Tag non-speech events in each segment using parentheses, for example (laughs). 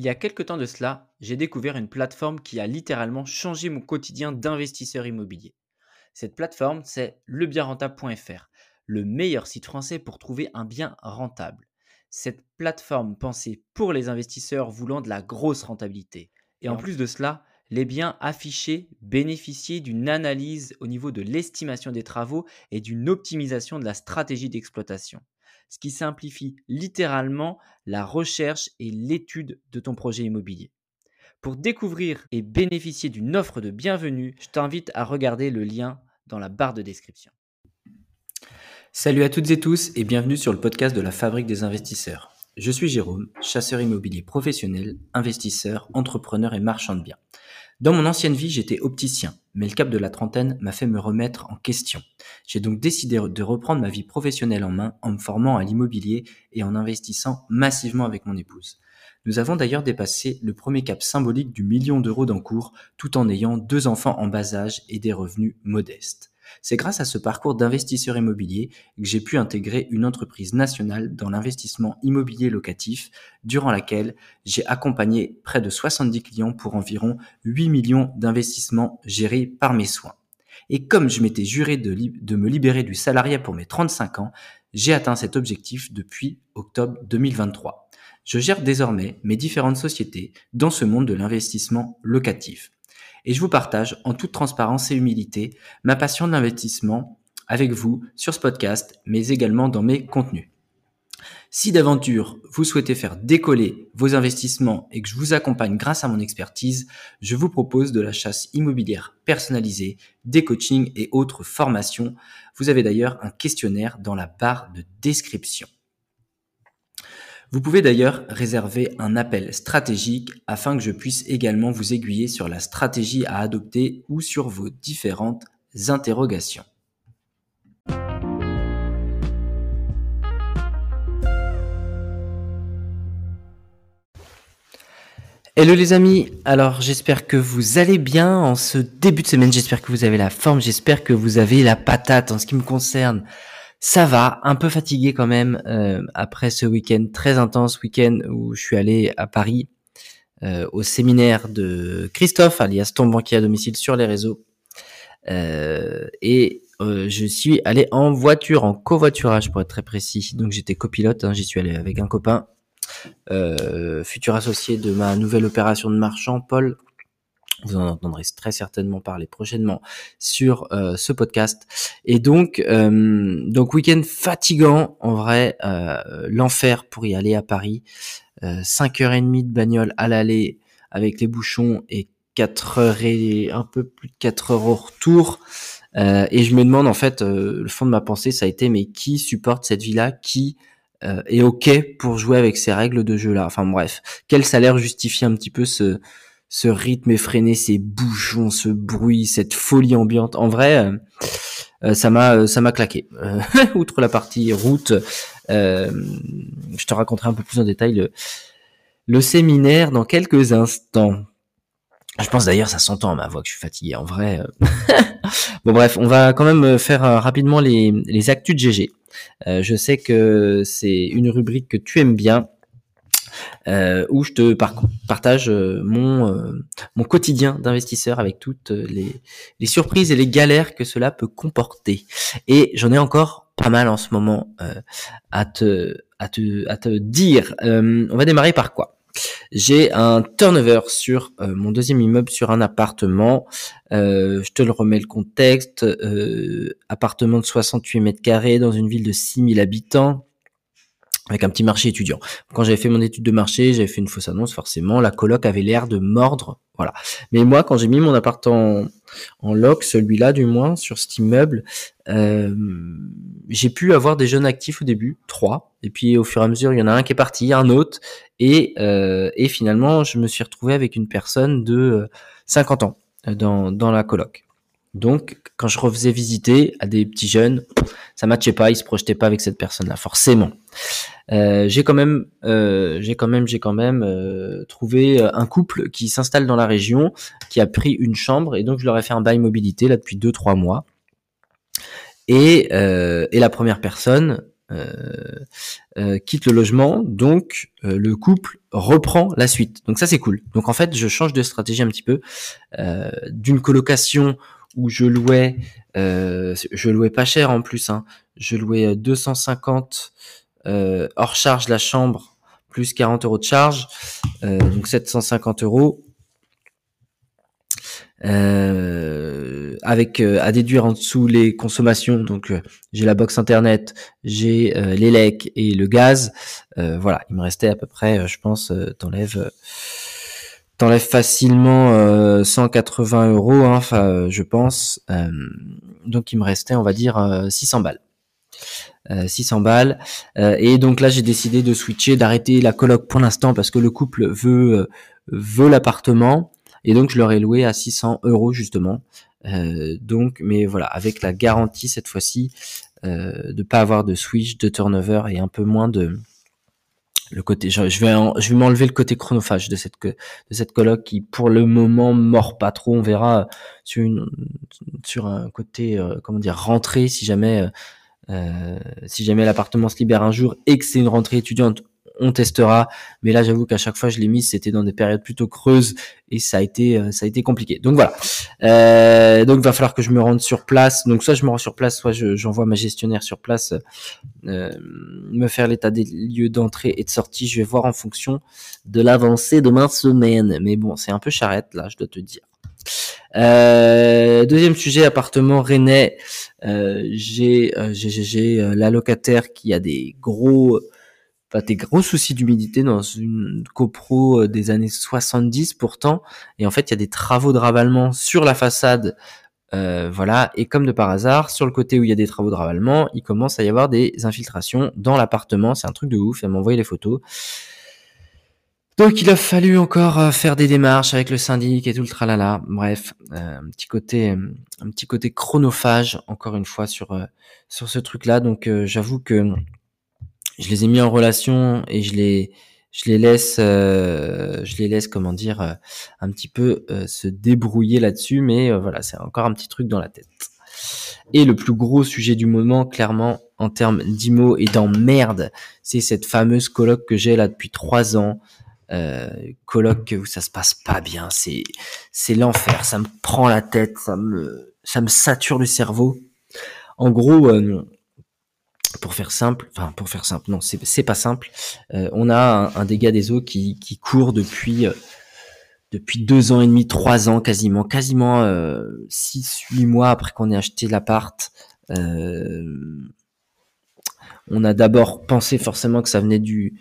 Il y a quelques temps de cela, j'ai découvert une plateforme qui a littéralement changé mon quotidien d'investisseur immobilier. Cette plateforme, c'est lebienrentable.fr, le meilleur site français pour trouver un bien rentable. Cette plateforme pensée pour les investisseurs voulant de la grosse rentabilité. Et en plus de cela, les biens affichés bénéficiaient d'une analyse au niveau de l'estimation des travaux et d'une optimisation de la stratégie d'exploitation ce qui simplifie littéralement la recherche et l'étude de ton projet immobilier. Pour découvrir et bénéficier d'une offre de bienvenue, je t'invite à regarder le lien dans la barre de description. Salut à toutes et tous et bienvenue sur le podcast de la Fabrique des investisseurs. Je suis Jérôme, chasseur immobilier professionnel, investisseur, entrepreneur et marchand de biens. Dans mon ancienne vie, j'étais opticien, mais le cap de la trentaine m'a fait me remettre en question. J'ai donc décidé de reprendre ma vie professionnelle en main en me formant à l'immobilier et en investissant massivement avec mon épouse. Nous avons d'ailleurs dépassé le premier cap symbolique du million d'euros d'encours tout en ayant deux enfants en bas âge et des revenus modestes. C'est grâce à ce parcours d'investisseur immobilier que j'ai pu intégrer une entreprise nationale dans l'investissement immobilier locatif, durant laquelle j'ai accompagné près de 70 clients pour environ 8 millions d'investissements gérés par mes soins. Et comme je m'étais juré de, de, me libérer du salariat pour mes 35 ans, j'ai atteint cet objectif depuis octobre 2023. Je gère désormais mes différentes sociétés dans ce monde de l'investissement locatif et je vous partage en toute transparence et humilité ma passion de l'investissement avec vous sur ce podcast, mais également dans mes contenus. Si d'aventure vous souhaitez faire décoller vos investissements et que je vous accompagne grâce à mon expertise, je vous propose de la chasse immobilière personnalisée, des coachings et autres formations. Vous avez d'ailleurs un questionnaire dans la barre de description. Vous pouvez d'ailleurs réserver un appel stratégique afin que je puisse également vous aiguiller sur la stratégie à adopter ou sur vos différentes interrogations. Hello les amis, alors j'espère que vous allez bien en ce début de semaine, j'espère que vous avez la forme, j'espère que vous avez la patate en ce qui me concerne. Ça va, un peu fatigué quand même euh, après ce week-end très intense, week-end où je suis allé à Paris euh, au séminaire de Christophe, alias ton banquier à domicile sur les réseaux. Euh, et je suis allé en voiture, en covoiturage pour être très précis. Donc j'étais copilote, hein, j'y suis allé avec un copain, futur associé de ma nouvelle opération de marchand, Paul, vous en entendrez très certainement parler prochainement sur euh, ce podcast. Et donc, euh, donc week-end fatigant en vrai, euh, l'enfer pour y aller à Paris. 5h30 de bagnole à l'aller avec les bouchons et 4 heures et un peu plus de 4 heures au retour. et je me demande en fait, le fond de ma pensée, ça a été mais qui supporte cette vie-là, qui est ok pour jouer avec ces règles de jeu-là? Enfin bref, quel salaire justifie un petit peu ce ce rythme effréné, ces bouchons, ce bruit, cette folie ambiante. En vrai, euh, euh, ça m'a euh, ça m'a claqué. (laughs) outre la partie route, je te raconterai un peu plus en détail le, le séminaire dans quelques instants. Je pense d'ailleurs, ça s'entend ma voix que je suis fatigué. En vrai. (laughs) bon bref, on va quand même faire rapidement les, les actus de GG. je sais que c'est une rubrique que tu aimes bien euh, où je te partage euh, mon, euh, mon quotidien d'investisseur avec toutes les, les, surprises et les galères que cela peut comporter. Et j'en ai encore pas mal en ce moment à, te, à, te, à te dire. on va démarrer par quoi? J'ai un turnover sur mon deuxième immeuble sur un appartement. je te le remets le contexte. appartement de 68 mètres carrés dans une ville de 6000 habitants avec un petit marché étudiant. Quand j'avais fait mon étude de marché, j'avais fait une fausse annonce, forcément, la coloc avait l'air de mordre, voilà. Mais moi, quand j'ai mis mon appart en, en loc, celui-là du moins, sur cet immeuble, euh, j'ai pu avoir des jeunes actifs au début, trois, et puis au fur et à mesure, il y en a un qui est parti, un autre, et, euh, et finalement, je me suis retrouvé avec une personne de 50 ans euh, dans, dans la coloc. Donc, quand je refaisais visiter à des petits jeunes, ça matchait pas, ils se projetaient pas avec cette personne-là, forcément. Euh, j'ai quand même, euh, j'ai quand même, j'ai quand même euh, trouvé un couple qui s'installe dans la région, qui a pris une chambre, et donc je leur ai fait un bail mobilité là depuis deux trois mois. et, et la première personne quitte le logement, donc le couple reprend la suite. Donc ça c'est cool. Donc en fait je change de stratégie un petit peu d'une colocation où je louais, je louais pas cher en plus, hein, je louais 250 hors charge la chambre plus 40 euros de charge, donc 750 euros. Euh, avec euh, à déduire en dessous les consommations. Donc euh, j'ai la box internet, j'ai l'élec et le gaz. voilà, il me restait à peu près, je pense, t'enlèves t'enlèves facilement 180 euros, hein, enfin je pense. donc il me restait, on va dire, 600 balles. 600 balles et donc là j'ai décidé de switcher d'arrêter la coloc pour l'instant parce que le couple veut veut l'appartement et donc je leur ai loué à 600 euros justement. Euh, donc, mais voilà, avec la garantie cette fois-ci euh, de pas avoir de switch, de turnover et un peu moins de le côté. Je, vais je vais m'enlever le côté chronophage de cette de cette coloc qui pour le moment mord pas trop. On verra sur une sur un côté euh, comment dire rentrée si jamais euh, si jamais l'appartement se libère un jour et que c'est une rentrée étudiante, on testera. Mais là, j'avoue qu'à chaque fois je l'ai mis, c'était dans des périodes plutôt creuses et ça a été, euh, ça a été compliqué. Donc voilà. Euh, donc va falloir que je me rende sur place. Donc soit je me rends sur place, soit j'envoie ma gestionnaire sur place euh, me faire l'état des lieux d'entrée et de sortie. Je vais voir en fonction de l'avancée de ma semaine. Mais bon, c'est un peu charrette là, je dois te dire. deuxième sujet, appartement rennais. j'ai j'ai la locataire qui a des gros enfin, des gros soucis d'humidité dans une copro euh, des années 70 pourtant. Et en fait, il y a des travaux de ravalement sur la façade. Euh, voilà, et comme de par hasard, sur le côté où il y a des travaux de ravalement, il commence à y avoir des infiltrations dans l'appartement. C'est un truc de ouf. Elle m'a envoyé les photos. Donc il a fallu encore euh, faire des démarches avec le syndic et tout le tralala. Bref, un petit côté, un petit côté chronophage encore une fois sur sur ce truc-là. Donc j'avoue que je les ai mis en relation et je les je les laisse euh, je les laisse comment dire euh, un petit peu euh, se débrouiller là-dessus mais voilà c'est encore un petit truc dans la tête. Et le plus gros sujet du moment clairement en termes d'IMO et d'emmerde c'est cette fameuse colloque que j'ai là depuis trois ans. Colloque où ça se passe pas bien c'est c'est l'enfer ça me prend la tête ça me ça me sature le cerveau. En gros pour faire simple, enfin pour faire simple, non, c'est pas simple. Euh, on a un, dégât des eaux qui, qui court depuis euh, depuis deux ans et demi, trois ans quasiment, quasiment euh, six, huit mois après qu'on ait acheté l'appart. On a d'abord pensé forcément que ça venait du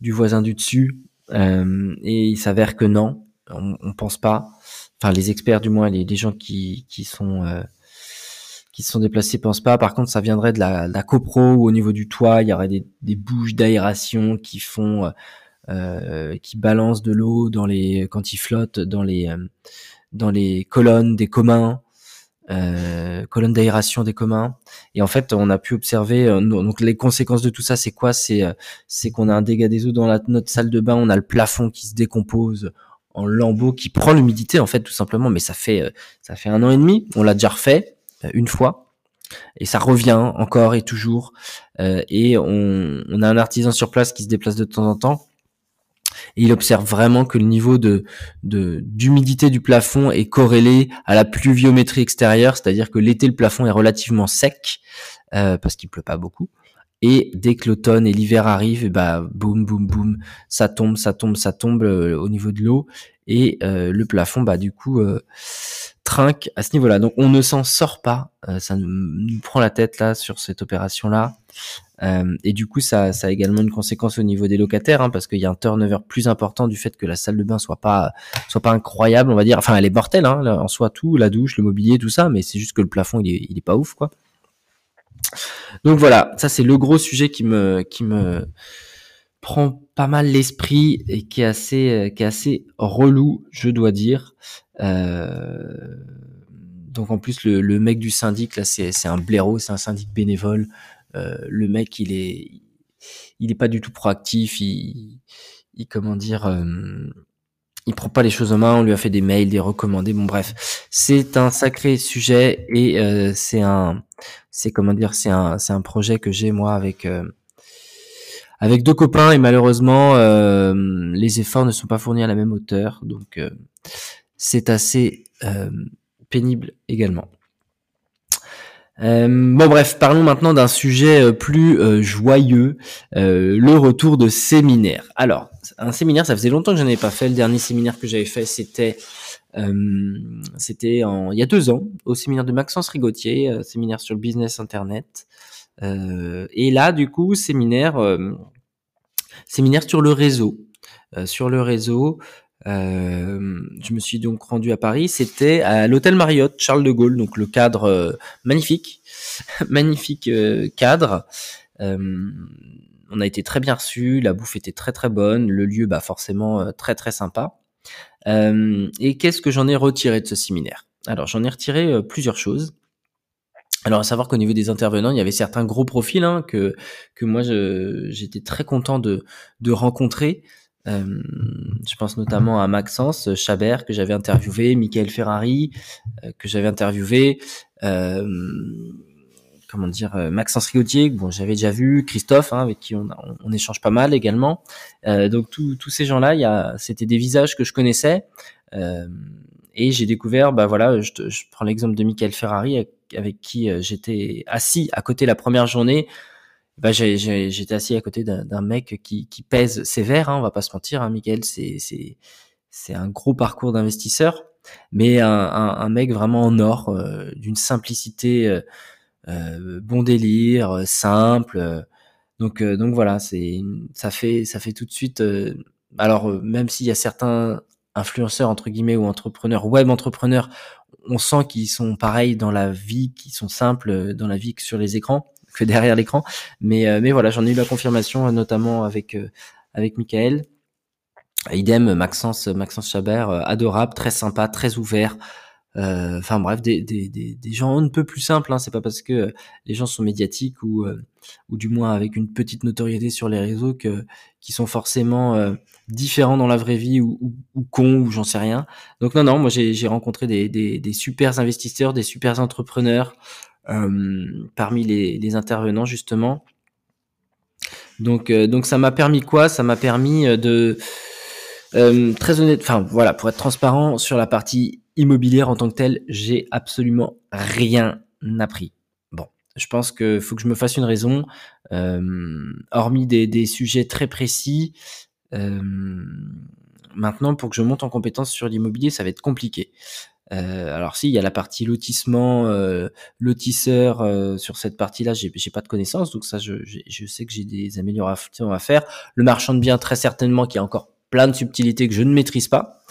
du voisin du dessus, et il s'avère que non, on, on pense pas. Enfin, les experts du moins, les, les gens qui qui sont qui se sont déplacés pensent pas. Par contre, ça viendrait de la, la copro au niveau du toit, il y aurait des, des bouches d'aération qui font, euh, euh qui balancent de l'eau dans les quand ils flottent dans les euh, dans les colonnes des communs, euh, colonnes d'aération des communs. Et en fait, on a pu observer euh, donc les conséquences de tout ça, c'est quoi? C'est c'est qu'on a un dégât des eaux dans notre salle de bain, on a le plafond qui se décompose en lambeaux qui prend l'humidité en fait tout simplement. Mais ça fait ça fait un an et demi. On l'a déjà refait une fois et ça revient encore et toujours. Euh, et on, a un artisan sur place qui se déplace de temps en temps. Et il observe vraiment que le niveau de d'humidité du plafond est corrélé à la pluviométrie extérieure, c'est-à-dire que l'été le plafond est relativement sec euh, parce qu'il pleut pas beaucoup. Et dès que l'automne et l'hiver arrivent, bah boum boum boum, ça tombe, ça tombe, ça tombe euh, au niveau de l'eau et euh, le plafond, bah du coup trinque à ce niveau-là. Donc on ne s'en sort pas. Euh, ça nous prend la tête là sur cette opération-là. Euh, et du coup, ça, ça a également une conséquence au niveau des locataires, hein, parce qu'il y a un turnover plus important du fait que la salle de bain soit pas soit pas incroyable, on va dire. Enfin, elle est mortelle, hein, en soi tout, la douche, le mobilier, tout ça, mais c'est juste que le plafond il est, il est pas ouf, quoi. Donc voilà, ça c'est le gros sujet qui me qui me prend pas mal l'esprit et qui est assez qui est assez relou, je dois dire. Euh, donc en plus le, le, mec du syndic là c'est un blaireau, c'est un syndic bénévole. Euh, le mec il est il est pas du tout proactif, il, il comment dire euh, il prend pas les choses en main. On lui a fait des mails, des recommandés. Bon, bref, c'est un sacré sujet et euh, c'est un, c'est comment dire, c'est un, c'est un projet que j'ai moi avec euh, avec deux copains et malheureusement euh, les efforts ne sont pas fournis à la même hauteur, donc c'est assez pénible également. Euh, bon bref, parlons maintenant d'un sujet euh, plus euh, joyeux, le retour de séminaire. Alors, un séminaire, ça faisait longtemps que je n'en ai pas fait. Le dernier séminaire que j'avais fait, c'était c'était il y a deux ans, au séminaire de Maxence Rigotier, séminaire sur business internet. Et là, du coup, séminaire séminaire sur le réseau. sur le réseau, euh, je me suis donc rendu à Paris. C'était à l'hôtel Marriott Charles de Gaulle, donc le cadre euh, magnifique, (laughs) magnifique euh, cadre. on a été très bien reçus, la bouffe était très très bonne, le lieu bah forcément très très sympa. et qu'est-ce que j'en ai retiré de ce séminaire? Alors j'en ai retiré plusieurs choses. Alors à savoir qu'au niveau des intervenants, il y avait certains gros profils hein, que que moi j'étais très content de rencontrer. Euh, je pense notamment à Maxence Chabert que j'avais interviewé, Michael Ferrari euh, que j'avais interviewé, euh, comment dire, Maxence Rigotier, bon j'avais déjà vu, Christophe hein, avec qui on, on, échange pas mal également. donc tous ces gens-là, c'était des visages que je connaissais et j'ai découvert, bah voilà, je, prends l'exemple de Michael Ferrari avec, qui j'étais assis à côté la première journée bah, j'étais assis à côté d'un mec qui, pèse sévère, hein, on va pas se mentir, hein, Michael, c'est c'est un gros parcours d'investisseur, mais un, mec vraiment en or, euh, d'une simplicité, euh, euh bon délire, euh, simple. donc donc voilà, c'est ça fait ça fait tout de suite. alors même s'il y a certains influenceurs entre guillemets ou entrepreneurs, web entrepreneurs, on sent qu'ils sont pareils dans la vie, qu'ils sont simples dans la vie que sur les écrans (laughs) que derrière l'écran. Mais, euh, mais voilà, j'en ai eu la confirmation, euh, notamment avec, euh, avec Michael. Idem, Maxence, Maxence Chabert, adorable, très sympa, très ouvert. Enfin bref, des, des, des, des, gens un peu plus simples. Hein. C'est pas parce que les gens sont médiatiques ou, ou du moins avec une petite notoriété sur les réseaux que qui sont forcément différents dans la vraie vie ou, ou, ou cons ou j'en sais rien. Donc non non, moi j'ai rencontré des, des, des super investisseurs, des super entrepreneurs, euh, parmi les, les, intervenants justement. Donc, euh, donc ça m'a permis quoi? Ça m'a permis euh, de très honnête, enfin voilà, pour être transparent sur la partie immobilière en tant que telle, j'ai absolument rien appris. Bon, je pense que faut que je me fasse une raison, hormis des, sujets très précis. maintenant, pour que je monte en compétence sur l'immobilier, ça va être compliqué. Euh, alors si, il y a la partie lotissement, euh, lotisseur euh, sur cette partie-là, j'ai, j'ai pas de connaissances, donc ça, je, je sais que j'ai des améliorations à faire. Le marchand de biens, très certainement, qui a encore plein de subtilités que je ne maîtrise pas.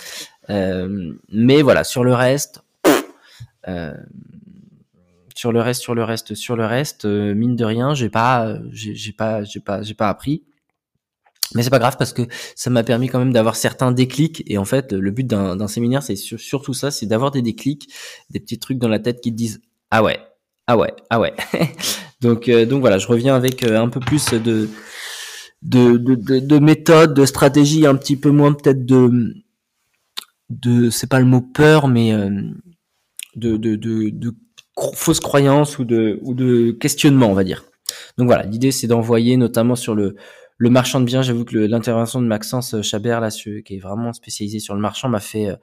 Euh, mais voilà, sur le reste, sur le reste, sur le reste, sur le reste, mine de rien, j'ai pas, j'ai, j'ai pas, j'ai pas, j'ai pas appris. Mais c'est pas grave parce que ça m'a permis quand même d'avoir certains déclics. Et en fait, le but d'un séminaire, c'est surtout ça, c'est d'avoir des déclics, des petits trucs dans la tête qui te disent ah ouais, ah ouais, ah ouais. (laughs) donc euh, donc voilà, je reviens avec euh, un peu plus de de, de, de, de méthode, de stratégie, un petit peu moins peut-être de de c'est pas le mot peur, mais euh, de, de, de, de fausses croyances ou de ou de questionnement, on va dire. Donc voilà, l'idée c'est d'envoyer notamment sur le le marchand de biens, j'avoue que l'intervention de Maxence euh, Chabert, là, qui est vraiment spécialisé sur le marchand, m'a fait. Euh,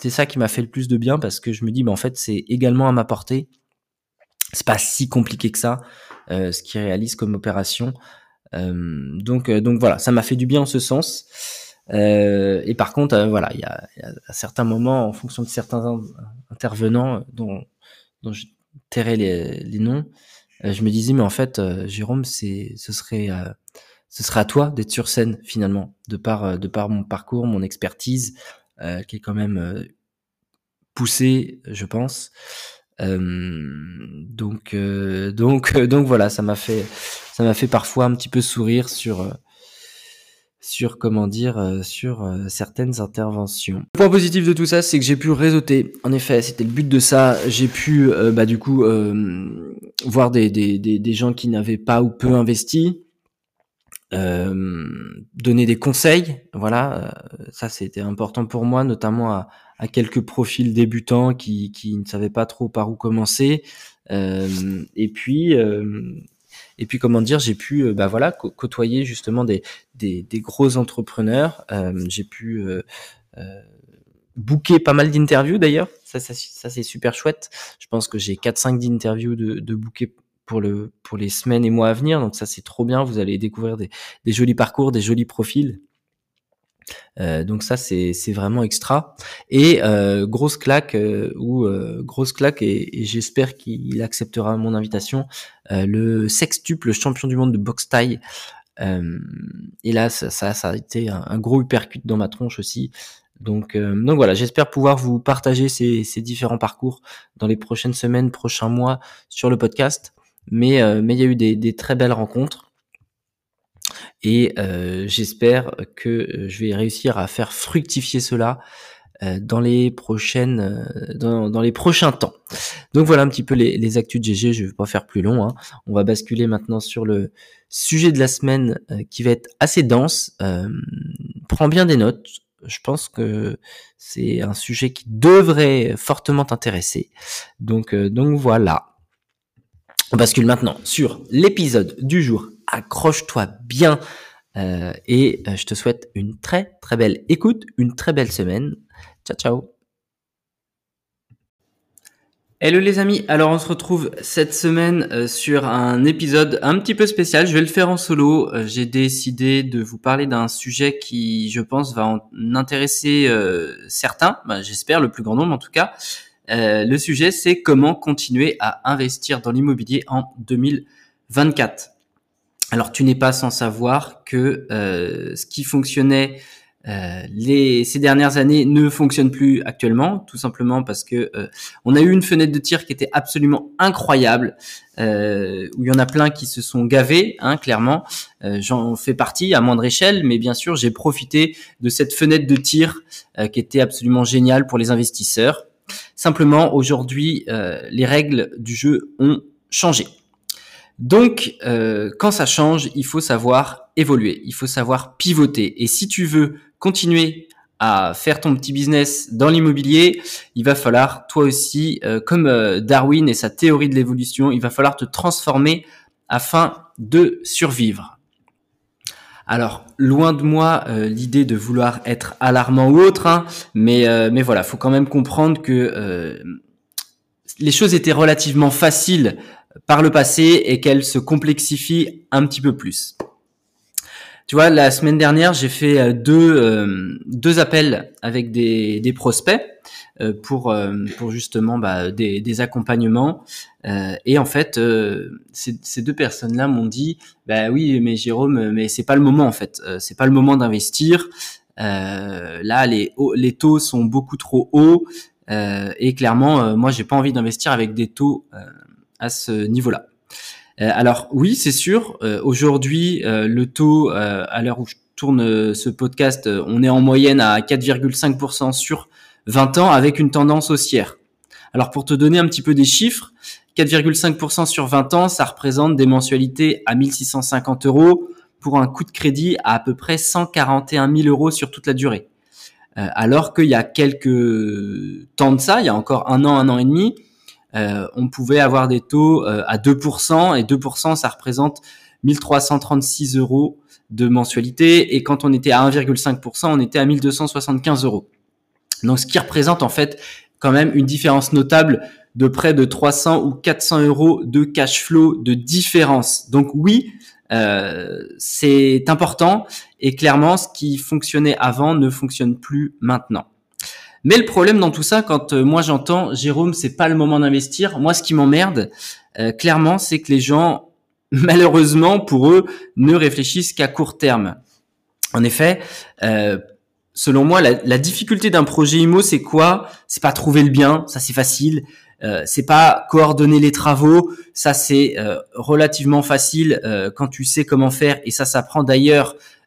c'est ça qui m'a fait le plus de bien parce que je me dis, mais en fait, c'est également à ma portée. C'est pas si compliqué que ça, euh, ce qu'il réalise comme opération. donc, donc voilà, ça m'a fait du bien en ce sens. Et par contre, voilà, il y a, y a, à certains moments, en fonction de certains intervenants dont, dont je tairai les, les noms, je me disais, mais en fait, Jérôme, c'est, ce serait ce sera à toi d'être sur scène finalement, de par, euh, de par mon parcours, mon expertise, euh, qui est quand même euh, poussée, je pense. donc, donc, donc voilà, ça m'a fait, ça m'a fait parfois un petit peu sourire sur, sur comment dire, sur certaines interventions. Le point positif de tout ça, c'est que j'ai pu réseauter. En effet, c'était le but de ça. J'ai pu, bah du coup, voir des, des, des, des gens qui n'avaient pas ou peu investi, donner des conseils. Voilà, ça c'était important pour moi, notamment à, à quelques profils débutants qui, qui ne savaient pas trop par où commencer. et puis et puis comment dire, j'ai pu bah voilà côtoyer justement des, des, des gros entrepreneurs. j'ai pu booker pas mal d'interviews d'ailleurs. Ça, ça, ça c'est super chouette. Je pense que j'ai 4-5 d'interviews de, de booker pour le pour les semaines et mois à venir. Donc ça c'est trop bien. Vous allez découvrir des, des jolis parcours, des jolis profils. Euh, donc ça c'est c'est vraiment extra et euh, grosse claque euh, ou euh, grosse claque et, et j'espère qu'il acceptera mon invitation euh, le sextuple champion du monde de boxe taille et là ça, ça, a été un, un, gros uppercut dans ma tronche aussi. Donc, euh, donc voilà, j'espère pouvoir vous partager ces, ces, différents parcours dans les prochaines semaines, prochains mois sur le podcast. Mais euh, mais il y a eu des, des, très belles rencontres. Et euh, j'espère que je vais réussir à faire fructifier cela dans les prochaines dans, dans, les prochains temps. Donc voilà un petit peu les, actus de GG. Je vais pas faire plus long. Hein. On va basculer maintenant sur le sujet de la semaine qui va être assez dense. prends bien des notes je pense que c'est un sujet qui devrait fortement t'intéresser. Donc, euh, donc voilà. On bascule maintenant sur l'épisode du jour. Accroche-toi bien euh, et euh, je te souhaite une très très belle écoute, une très belle semaine. Ciao ciao. Hello les amis, alors on se retrouve cette semaine euh, sur un épisode un petit peu spécial, je vais le faire en solo, euh, j'ai décidé de vous parler d'un sujet qui je pense va en intéresser euh, certains, bah, j'espère le plus grand nombre en tout cas. le sujet c'est comment continuer à investir dans l'immobilier en 2024. Alors tu n'es pas sans savoir que ce qui fonctionnait euh, les, ces dernières années ne fonctionnent plus actuellement, tout simplement parce que euh, on a eu une fenêtre de tir qui était absolument incroyable, euh, où il y en a plein qui se sont gavés, hein, clairement. J'en fais partie à moindre échelle, mais bien sûr j'ai profité de cette fenêtre de tir qui était absolument géniale pour les investisseurs. Simplement aujourd'hui, les règles du jeu ont changé. Donc, quand ça change, il faut savoir évoluer, il faut savoir pivoter. Et si tu veux continuer à faire ton petit business dans l'immobilier, il va falloir toi aussi, euh, comme euh, Darwin et sa théorie de l'évolution, il va falloir te transformer afin de survivre. Alors, loin de moi euh, l'idée de vouloir être alarmant ou autre, hein, mais mais voilà, faut quand même comprendre que les choses étaient relativement faciles par le passé et qu'elles se complexifient un petit peu plus. Tu vois, la semaine dernière, j'ai fait euh, deux, euh, deux appels avec des, des prospects euh, pour, pour justement bah, des, des accompagnements. et en fait, ces, ces deux personnes-là m'ont dit, bah oui, mais Jérôme, mais c'est pas le moment en fait. c'est pas le moment d'investir. là, les, les taux sont beaucoup trop hauts. et clairement, moi, j'ai pas envie d'investir avec des taux à ce niveau-là. Euh, alors oui, c'est sûr. Euh, aujourd'hui, euh, le taux, à l'heure où je tourne ce podcast, on est en moyenne à 4,5% sur 20 ans avec une tendance haussière. Alors pour te donner un petit peu des chiffres, 4,5% sur 20 ans, ça représente des mensualités à 1650 euros pour un coût de crédit à à peu près 141 000 euros sur toute la durée. alors qu'il y a quelques temps de ça, il y a encore un an, un an et demi, euh, on pouvait avoir des taux euh, à 2%, et 2%, ça représente 1336 euros de mensualité, et quand on était à 1,5%, on était à 1275 euros. Donc, ce qui représente en fait quand même une différence notable de près de 300 ou 400 euros de cash flow de différence. Donc oui, euh, c'est important et clairement, ce qui fonctionnait avant ne fonctionne plus maintenant. Mais le problème dans tout ça, quand euh, moi j'entends Jérôme, c'est pas le moment d'investir. Moi, ce qui m'emmerde, euh, clairement, c'est que les gens, (laughs) malheureusement pour eux, ne réfléchissent qu'à court terme. En effet, euh, selon moi, la, difficulté d'un projet IMO, c'est quoi? C'est pas trouver le bien, ça c'est facile. c'est pas coordonner les travaux, ça c'est relativement facile quand tu sais comment faire et ça s'apprend d'ailleurs euh,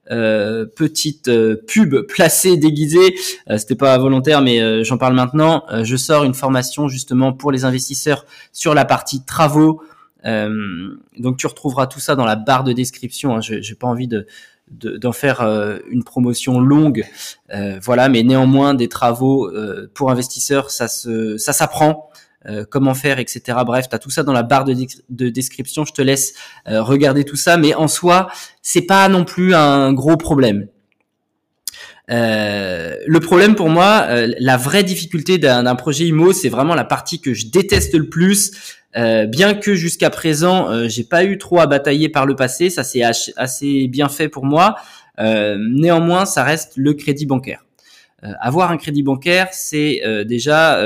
petite euh, pub placée déguisée. Euh, C'était pas volontaire, mais euh, j'en parle maintenant. je sors une formation justement pour les investisseurs sur la partie travaux. donc tu retrouveras tout ça dans la barre de description. Hein. Je n'ai pas envie de d'en faire une promotion longue, voilà. Mais néanmoins, des travaux pour investisseurs, ça se, ça s'apprend. Euh, comment faire, etc. Bref, tu as tout ça dans la barre de, description. Je te laisse euh, regarder tout ça, mais en soi, c'est pas non plus un gros problème. Euh, le problème pour moi, la vraie difficulté d'un projet IMO, c'est vraiment la partie que je déteste le plus. bien que jusqu'à présent, j'ai pas eu trop à batailler par le passé, ça c'est assez bien fait pour moi. néanmoins, ça reste le crédit bancaire. Avoir un crédit bancaire, c'est déjà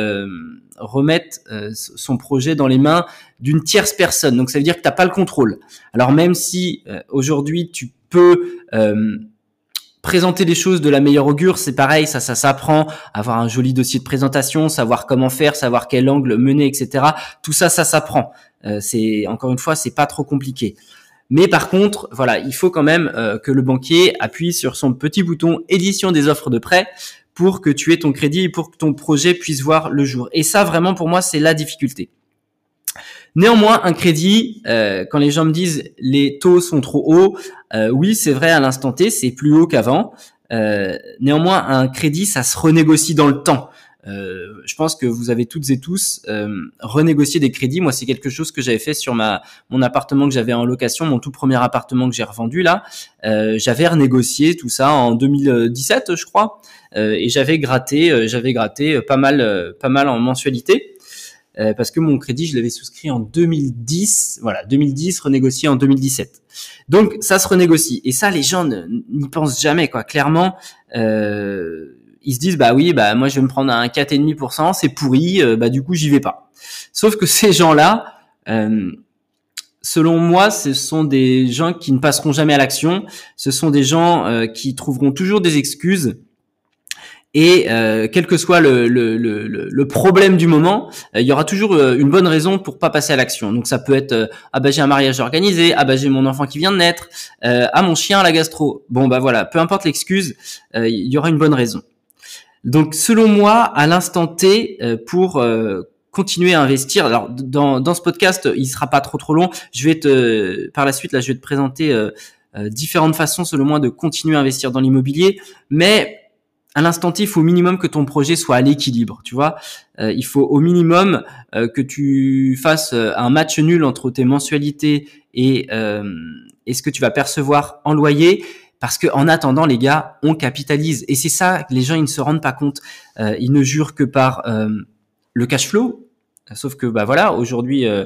remettre euh, son projet dans les mains d'une tierce personne. Donc ça veut dire que tu n'as pas le contrôle. Alors même si euh, aujourd'hui tu peux euh, présenter les choses de la meilleure augure, c'est pareil, ça, ça s'apprend, avoir un joli dossier de présentation, savoir comment faire, savoir quel angle mener, etc. Tout ça, ça s'apprend. c'est encore une fois, c'est pas trop compliqué. Mais par contre, voilà, il faut quand même que le banquier appuie sur son petit bouton édition des offres de prêt pour que tu aies ton crédit et pour que ton projet puisse voir le jour. Et ça, vraiment, pour moi, c'est la difficulté. Néanmoins, un crédit, euh, quand les gens me disent les taux sont trop hauts, euh, oui, c'est vrai à l'instant T, c'est plus haut qu'avant. Euh, néanmoins, un crédit, ça se renégocie dans le temps. Euh, je pense que vous avez toutes et tous euh, renégocié des crédits. Moi, c'est quelque chose que j'avais fait sur ma mon appartement que j'avais en location, mon tout premier appartement que j'ai revendu là. Euh, j'avais renégocié tout ça en 2017, je crois, euh, et j'avais gratté, euh, j'avais gratté pas mal, pas mal en mensualité. parce que mon crédit, je l'avais souscrit en 2010, voilà, 2010, renégocié en 2017. Donc ça se renégocie. Et ça, les gens n'y pensent jamais, quoi. Clairement, euh, ils se disent bah oui bah moi je vais me prendre un 4,5%, c'est pourri, euh, bah du coup j'y vais pas. Sauf que (laughs) ces gens-là, euh, selon moi, ce sont des gens qui ne passeront jamais à l'action. Ce sont des gens euh, qui trouveront toujours des excuses. Et quel que soit le, le, le, le, problème du moment, il y aura toujours une bonne raison pour pas passer à l'action. Donc ça peut être ah bah j'ai un mariage organisé, ah bah j'ai mon enfant qui vient de naître, ah mon chien à la gastro. Bon bah voilà, peu importe l'excuse, il y aura une bonne raison. Donc selon moi, à l'instant T, euh, pour euh, continuer à investir, alors dans, dans ce podcast, il sera pas trop trop long. Je vais te par la suite là, je vais te présenter euh, différentes façons selon moi de continuer à investir dans l'immobilier, mais à l'instant T, il faut au minimum que ton projet soit à l'équilibre, tu vois. il faut au minimum que tu fasses un match nul entre tes mensualités et, et ce que tu vas percevoir en loyer parce que en attendant, les gars, on capitalise. Et c'est ça, les gens, ils ne se rendent pas compte. Euh, ils ne jurent que par euh, le cash flow. Sauf que bah voilà, aujourd'hui euh,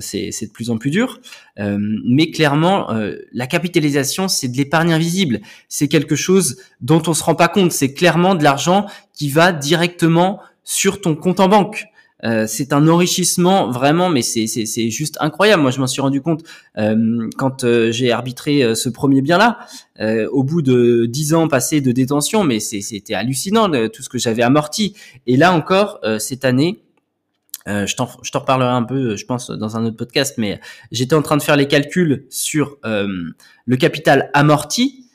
c'est de plus en plus dur. mais clairement, la capitalisation, c'est de l'épargne invisible. C'est quelque chose dont on se rend pas compte. C'est clairement de l'argent qui va directement sur ton compte en banque. Euh, c'est un enrichissement vraiment, mais c'est juste incroyable. Moi, je m'en suis rendu compte euh, quand euh, j'ai arbitré ce premier bien-là. au bout de dix ans passés de détention, mais c'était hallucinant tout ce que j'avais amorti. Et là encore, cette année, je t'en reparlerai un peu, je pense, dans un autre podcast, mais j'étais en train de faire les calculs sur le capital amorti.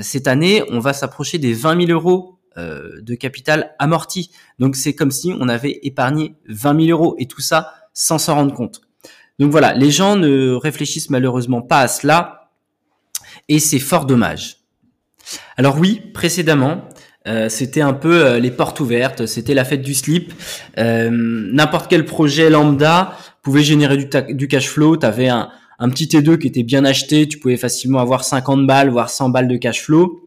cette année, on va s'approcher des 20 000 euros euh, de capital amorti. Donc c'est comme si on avait épargné 20 000 euros et tout ça sans s'en rendre compte. Donc voilà, les gens ne réfléchissent malheureusement pas à cela et c'est fort dommage. Alors oui, précédemment, euh, c'était un peu euh, les portes ouvertes, c'était la fête du slip. N'importe quel projet lambda pouvait générer du, du cash flow. Tu avais un, un petit T2 qui était bien acheté, tu pouvais facilement avoir 50 balles, voire 100 balles de cash flow.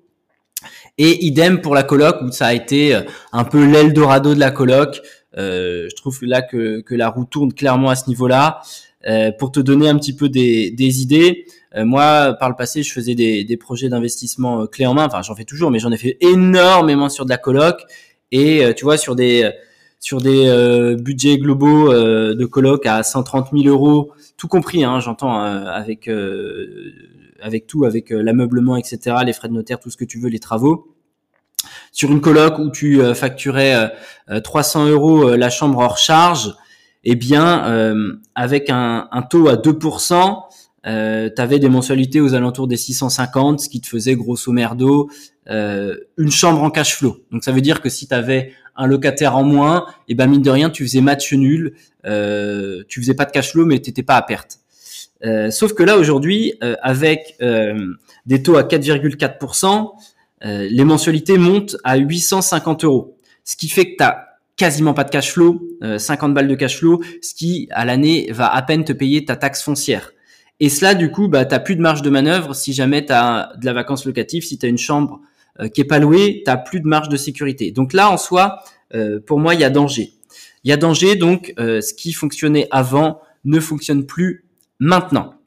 Et idem pour la coloc où ça a été euh, un peu l'Eldorado de la coloc. Euh, je trouve là que, que la roue tourne clairement à ce niveau-là. Euh, pour te donner un petit peu des, des idées, euh, moi par le passé je faisais des, des projets d'investissement clé en main. Enfin j'en fais toujours, mais j'en ai fait énormément sur de la coloc. Et tu vois sur des sur des budgets globaux de coloc à 130 000 euros, tout compris, hein, j'entends avec avec tout, avec euh, l'ameublement, etc., les frais de notaire, tout ce que tu veux, les travaux. Sur une coloc où tu euh, facturais 300 euh, euros la chambre hors charge, eh bien, avec un, taux à 2%, euh, tu avais des mensualités aux alentours des 650, ce qui te faisait grosso merdo une chambre en cash flow. Donc ça veut dire que si tu avais un locataire en moins, et eh ben mine de rien, tu faisais match nul, euh, tu faisais pas de cash flow, mais t'étais pas à perte. Euh, sauf que là aujourd'hui, euh, avec euh, des taux à 4,4%, les mensualités montent à 850 euros, ce qui fait que tu as quasiment pas de cash flow, 50 balles de cash flow, ce qui à l'année va à peine te payer ta taxe foncière. Et cela, du coup, bah, tu plus de marge de manœuvre si jamais tu as de la vacance locative, si tu as une chambre qui est pas louée, tu plus de marge de sécurité. Donc là, en soi, pour moi, il y a danger. Il y a danger, donc ce qui fonctionnait avant ne fonctionne plus maintenant.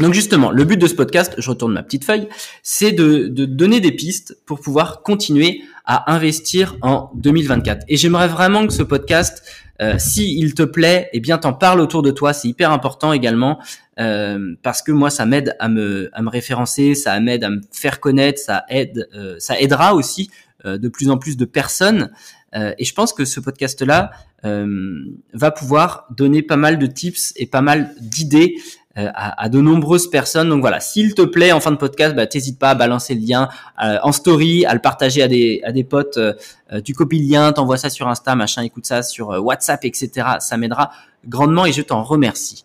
Donc justement, le but de ce podcast, je retourne ma petite feuille, c'est de, donner des pistes pour pouvoir continuer à investir en 2024. Et j'aimerais vraiment que ce podcast, euh, si il te plaît, eh bien t'en parles autour de toi, c'est hyper important également euh, parce que moi ça m'aide à me à me référencer, ça m'aide à me faire connaître, ça aide, euh, ça aidera aussi de plus en plus de personnes. Et je pense que ce podcast-là va pouvoir donner pas mal de tips et pas mal d'idées euh, à, de nombreuses personnes. Donc voilà, s'il te plaît, en fin de podcast, bah, t'hésites pas à balancer le lien euh, en story, à le partager à des, à des potes. Euh, tu copies le lien, t'envoies ça sur Insta, machin, écoute ça sur WhatsApp, etc. Ça m'aidera grandement et je t'en remercie.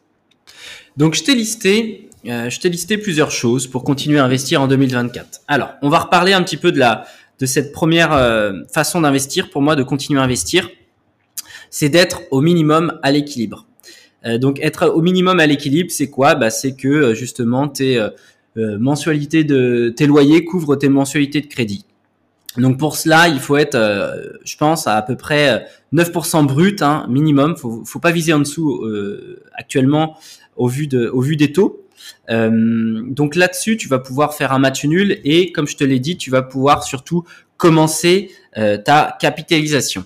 Donc je t'ai listé, je t'ai listé plusieurs choses pour continuer à investir en 2024. Alors, on va reparler un petit peu de la cette première façon d'investir. Pour moi, de continuer à investir, c'est d'être au minimum à l'équilibre. Euh, donc être au minimum à l'équilibre, c'est quoi? Bah, C'est que euh, justement tes euh, mensualités de tes loyers couvrent tes mensualités de crédit. Donc pour cela, il faut être, je pense, à à peu près 9% brut hein, minimum. Faut, faut pas viser en dessous actuellement au vu de, au vu des taux. Donc là-dessus, tu vas pouvoir faire un match nul et comme je te l'ai dit, tu vas pouvoir surtout commencer ta capitalisation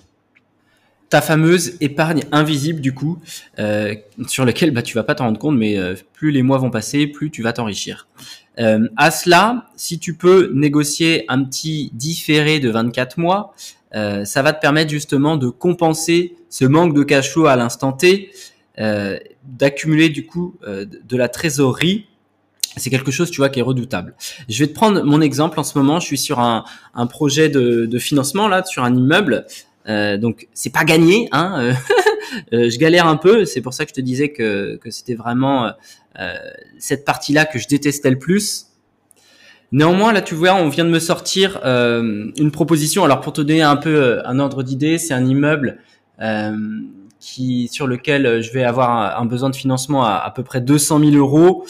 ta fameuse épargne invisible du coup, euh, sur laquelle bah, tu vas pas t'en rendre compte, mais euh, plus les mois vont passer, plus tu vas t'enrichir. Euh, à cela, si tu peux négocier un petit différé de 24 mois, euh, ça va te permettre justement de compenser ce manque de cash flow à l'instant T, d'accumuler du coup de la trésorerie. C'est quelque chose, tu vois, qui est redoutable. Je vais te prendre mon exemple en ce moment. Je suis sur un, un projet de, de financement là, sur un immeuble euh, donc c'est pas gagné, hein. Euh, (laughs) euh, je galère un peu. C'est pour ça que je te disais que, que c'était vraiment cette partie-là que je détestais le plus. Néanmoins, là, tu vois, on vient de me sortir une proposition. Alors, pour te donner un peu un ordre d'idée, c'est un immeuble qui sur lequel je vais avoir un, besoin de financement à à peu près 200 000 euros.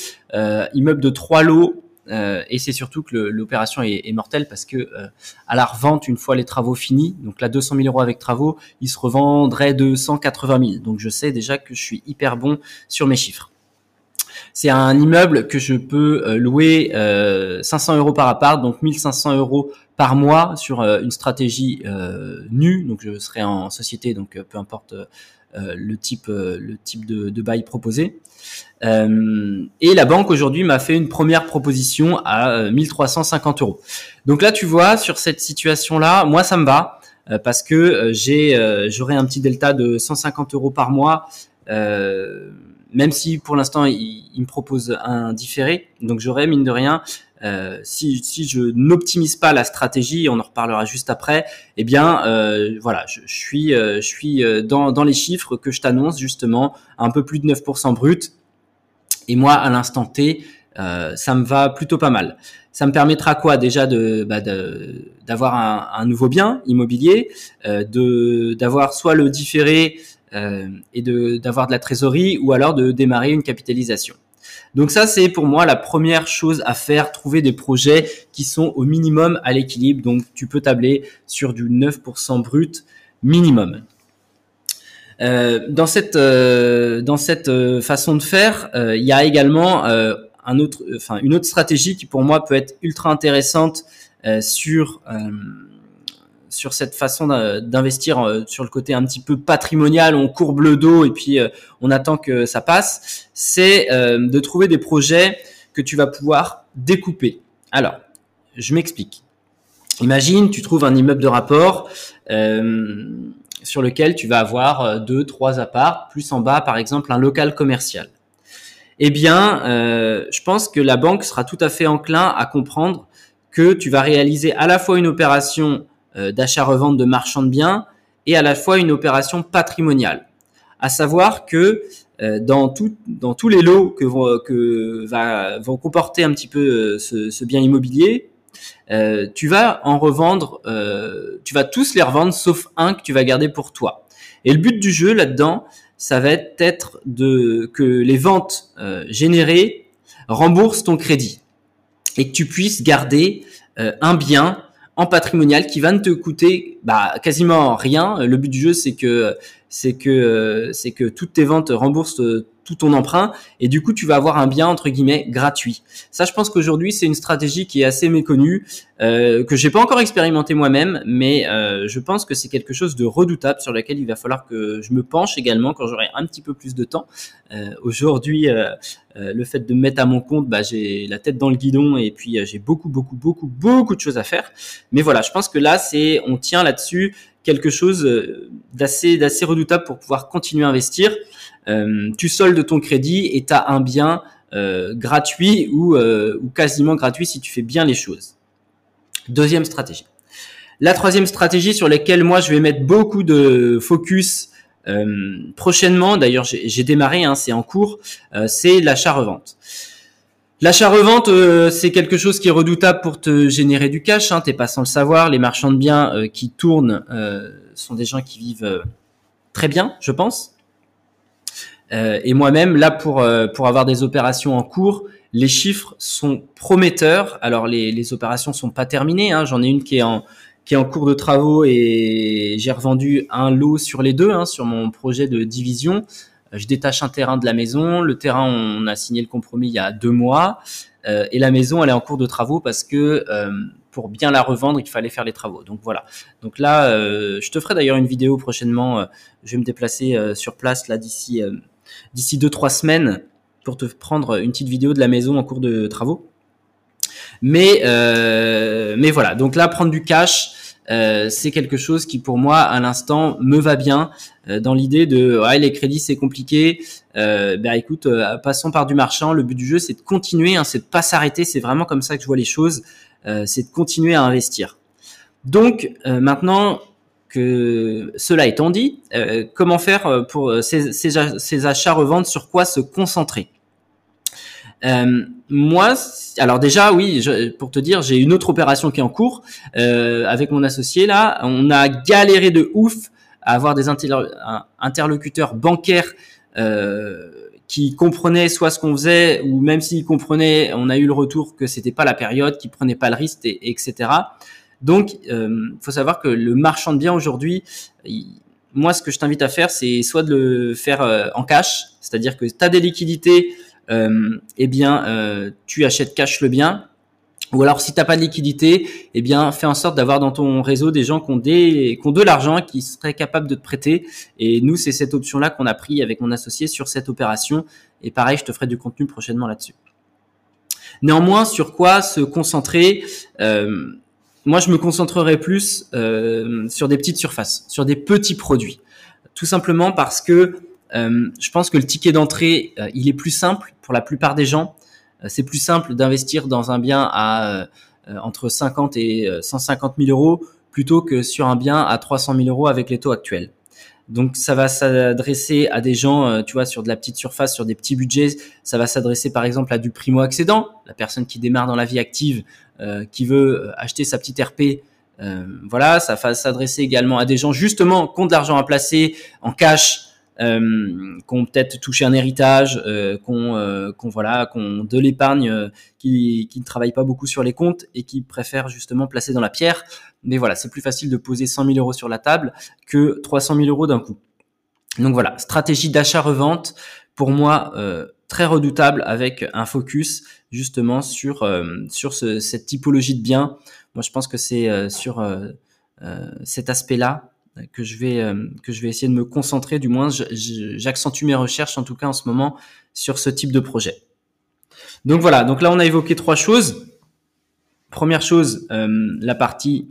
immeuble de trois lots euh, et c'est surtout que l'opération est, est, mortelle parce que euh, à la revente, une fois les travaux finis, donc là 200 000 euros avec travaux, il se revendrait de 180 000. Donc je sais déjà que je suis hyper bon sur mes chiffres. C'est un immeuble que je peux euh, louer 500 euros par appart, donc 1500 euros par mois sur une stratégie nue. Donc je serai en société, donc peu importe le type, le type de, bail proposé. Euh, et la banque aujourd'hui m'a fait une première proposition à 1350 euh, euros. Donc là, tu vois, sur cette situation-là, moi, ça me va euh, parce que j'ai, j'aurai un petit delta de 150 euros par mois. même si pour l'instant il, me propose un différé, donc j'aurai mine de rien euh, si, je n'optimise pas la stratégie, on en reparlera juste après, eh bien euh, voilà, je, suis, je suis dans, dans les chiffres que je t'annonce justement, un peu plus de 9% brut. Et moi, à l'instant T, euh, ça me va plutôt pas mal. Ça me permettra quoi déjà de bah, d'avoir un, un, nouveau bien immobilier, euh, de d'avoir soit le différé euh, et de d'avoir de la trésorerie, ou alors de démarrer une capitalisation. Donc ça, c'est pour moi la première chose à faire, trouver des projets qui sont au minimum à l'équilibre. Donc tu peux tabler sur du 9% brut minimum. Euh, dans cette euh, dans cette euh, façon de faire, il y a également un autre, enfin une autre stratégie qui pour moi peut être ultra intéressante sur sur cette façon d'investir sur le côté un petit peu patrimonial, on courbe le dos et puis on attend que ça passe, c'est de trouver des projets que tu vas pouvoir découper. Alors, je m'explique. Imagine, tu trouves un immeuble de rapport sur lequel tu vas avoir euh, deux, trois apparts, plus en bas, par exemple, un local commercial. eh bien, euh, je pense que la banque sera tout à fait enclin à comprendre que tu vas réaliser à la fois une opération euh, d'achat-revente de marchands de biens et à la fois une opération patrimoniale. À savoir que euh, dans, tous les lots que, vont, va, vont comporter un petit peu ce, ce bien immobilier, euh, tu vas en revendre, euh, tu vas tous les revendre sauf un que tu vas garder pour toi. Et le but du jeu là-dedans, ça va être de que les ventes euh, générées remboursent ton crédit et que tu puisses garder euh, un bien en patrimonial qui va ne te coûter bah, quasiment rien. Le but du jeu, c'est que c'est que euh, c'est que toutes tes ventes remboursent tout ton emprunt et du coup tu vas avoir un bien entre guillemets gratuit. Ça, je pense qu'aujourd'hui c'est une stratégie qui est assez méconnue, euh, que j'ai pas encore expérimenté moi-même, mais euh, je pense que c'est quelque chose de redoutable sur lequel il va falloir que je me penche également quand j'aurai un petit peu plus de temps. Euh, aujourd'hui, euh, euh, le fait de me mettre à mon compte, bah, j'ai la tête dans le guidon et puis j'ai beaucoup beaucoup beaucoup beaucoup de choses à faire. Mais voilà, je pense que là c'est on tient là-dessus quelque chose d'assez d'assez redoutable pour pouvoir continuer à investir. Euh, tu soldes ton crédit et tu as un bien euh, gratuit ou, euh, quasiment gratuit si tu fais bien les choses. Deuxième stratégie. La troisième stratégie sur laquelle moi je vais mettre beaucoup de focus euh, prochainement, d'ailleurs j'ai démarré, hein, c'est en cours, euh, c'est l'achat-revente. L'achat-revente, euh, c'est quelque chose qui est redoutable pour te générer du cash. Hein, T'es pas sans le savoir. Les marchands de biens qui tournent sont des gens qui vivent très bien, je pense. Euh, et moi-même, là, pour, euh, avoir des opérations en cours, les chiffres sont prometteurs. Alors, les, les opérations sont pas terminées. Hein. J'en ai une qui est en qui est en cours de travaux et j'ai revendu un lot sur les deux, hein, sur mon projet de division. Je détache un terrain de la maison. Le terrain, on a signé le compromis il y a deux mois. Euh, et la maison, elle est en cours de travaux parce que euh, pour bien la revendre, il fallait faire les travaux. Donc voilà. Donc là, euh, je te ferai d'ailleurs une vidéo prochainement. je vais me déplacer sur place là d'ici d'ici deux trois semaines pour te prendre une petite vidéo de la maison en cours de travaux. Mais euh, mais voilà, donc là prendre du cash, euh, c'est quelque chose qui pour moi à l'instant me va bien euh, dans l'idée de ouais, les crédits c'est compliqué. Euh, ben écoute, euh, passons par du marchand. Le but du jeu c'est de continuer, hein, c'est de pas s'arrêter. C'est vraiment comme ça que je vois les choses. C'est de continuer à investir. Donc maintenant, que cela étant dit, comment faire pour ces, ces, ces achats-reventes, sur quoi se concentrer? Euh, moi, alors déjà, oui, je, pour te dire, j'ai une autre opération qui est en cours euh, avec mon associé là. On a galéré de ouf à avoir des interlocuteurs bancaires euh, qui comprenaient soit ce qu'on faisait ou même s'ils comprenaient, on a eu le retour que c'était pas la période, qu'ils prenaient pas le risque, et, etc. Donc, euh, faut savoir que le marchand de biens aujourd'hui, moi, ce que je t'invite à faire, c'est soit de le faire euh, en cash, c'est-à-dire que tu as des liquidités, eh bien, euh, tu achètes cash le bien. Ou alors, si t'as pas de liquidité, eh bien, fais en sorte d'avoir dans ton réseau des gens qui ont, des, qui ont de l'argent, qui seraient capables de te prêter. Et nous, c'est cette option-là qu'on a pris avec mon associé sur cette opération. Et pareil, je te ferai du contenu prochainement là-dessus. Néanmoins, sur quoi se concentrer euh, moi, je me concentrerai plus euh, sur des petites surfaces, sur des petits produits. Tout simplement parce que euh, je pense que le ticket d'entrée, euh, il est plus simple pour la plupart des gens. Euh, c'est plus simple d'investir dans un bien à euh, entre 50 et 150 000 euros plutôt que sur un bien à 300 000 euros avec les taux actuels. Donc ça va s'adresser à des gens, tu vois, sur de la petite surface, sur des petits budgets. Ça va s'adresser par exemple à du primo accédant, la personne qui démarre dans la vie active, euh, qui veut acheter sa petite RP. Euh, voilà, ça va s'adresser également à des gens justement qui ont de l'argent à placer en cash, euh, qui ont peut-être touché un héritage, euh, euh, voilà, de l'épargne, euh, qui, ne travaillent pas beaucoup sur les comptes et qui préfèrent justement placer dans la pierre. Mais voilà, c'est plus facile de poser 100 000 euros sur la table que 300 000 euros d'un coup. Donc voilà, stratégie d'achat-revente pour moi euh, très redoutable avec un focus justement sur sur ce, cette typologie de biens. Moi, je pense que c'est sur cet aspect-là que je vais que je vais essayer de me concentrer. Du moins, j'accentue mes recherches en tout cas en ce moment sur ce type de projet. Donc voilà. Donc là, on a évoqué trois choses. Première chose, la partie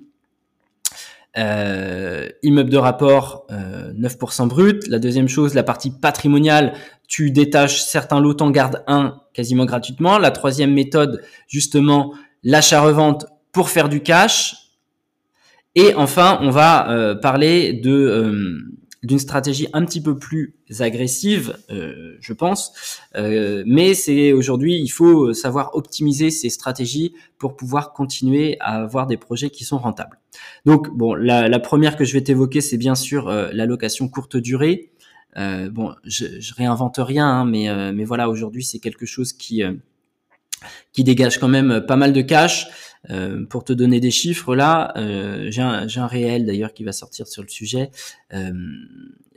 euh, immeuble de rapport, 9% brut. La deuxième chose, la partie patrimoniale, tu détaches certains lots, en gardes un quasiment gratuitement. La troisième méthode, justement, l'achat-revente pour faire du cash. Et enfin, on va parler de d'une stratégie un petit peu plus agressive, euh, je pense. Euh, mais c'est aujourd'hui, il faut savoir optimiser ces stratégies pour pouvoir continuer à avoir des projets qui sont rentables. Donc, bon, la, première que je vais t'évoquer, c'est bien sûr euh, l'allocation courte durée. bon, je, je réinvente rien, hein, mais mais voilà, aujourd'hui, c'est quelque chose qui qui dégage quand même pas mal de cash. Euh, pour te donner des chiffres, là, euh, j'ai un, un, réel d'ailleurs qui va sortir sur le sujet. Euh,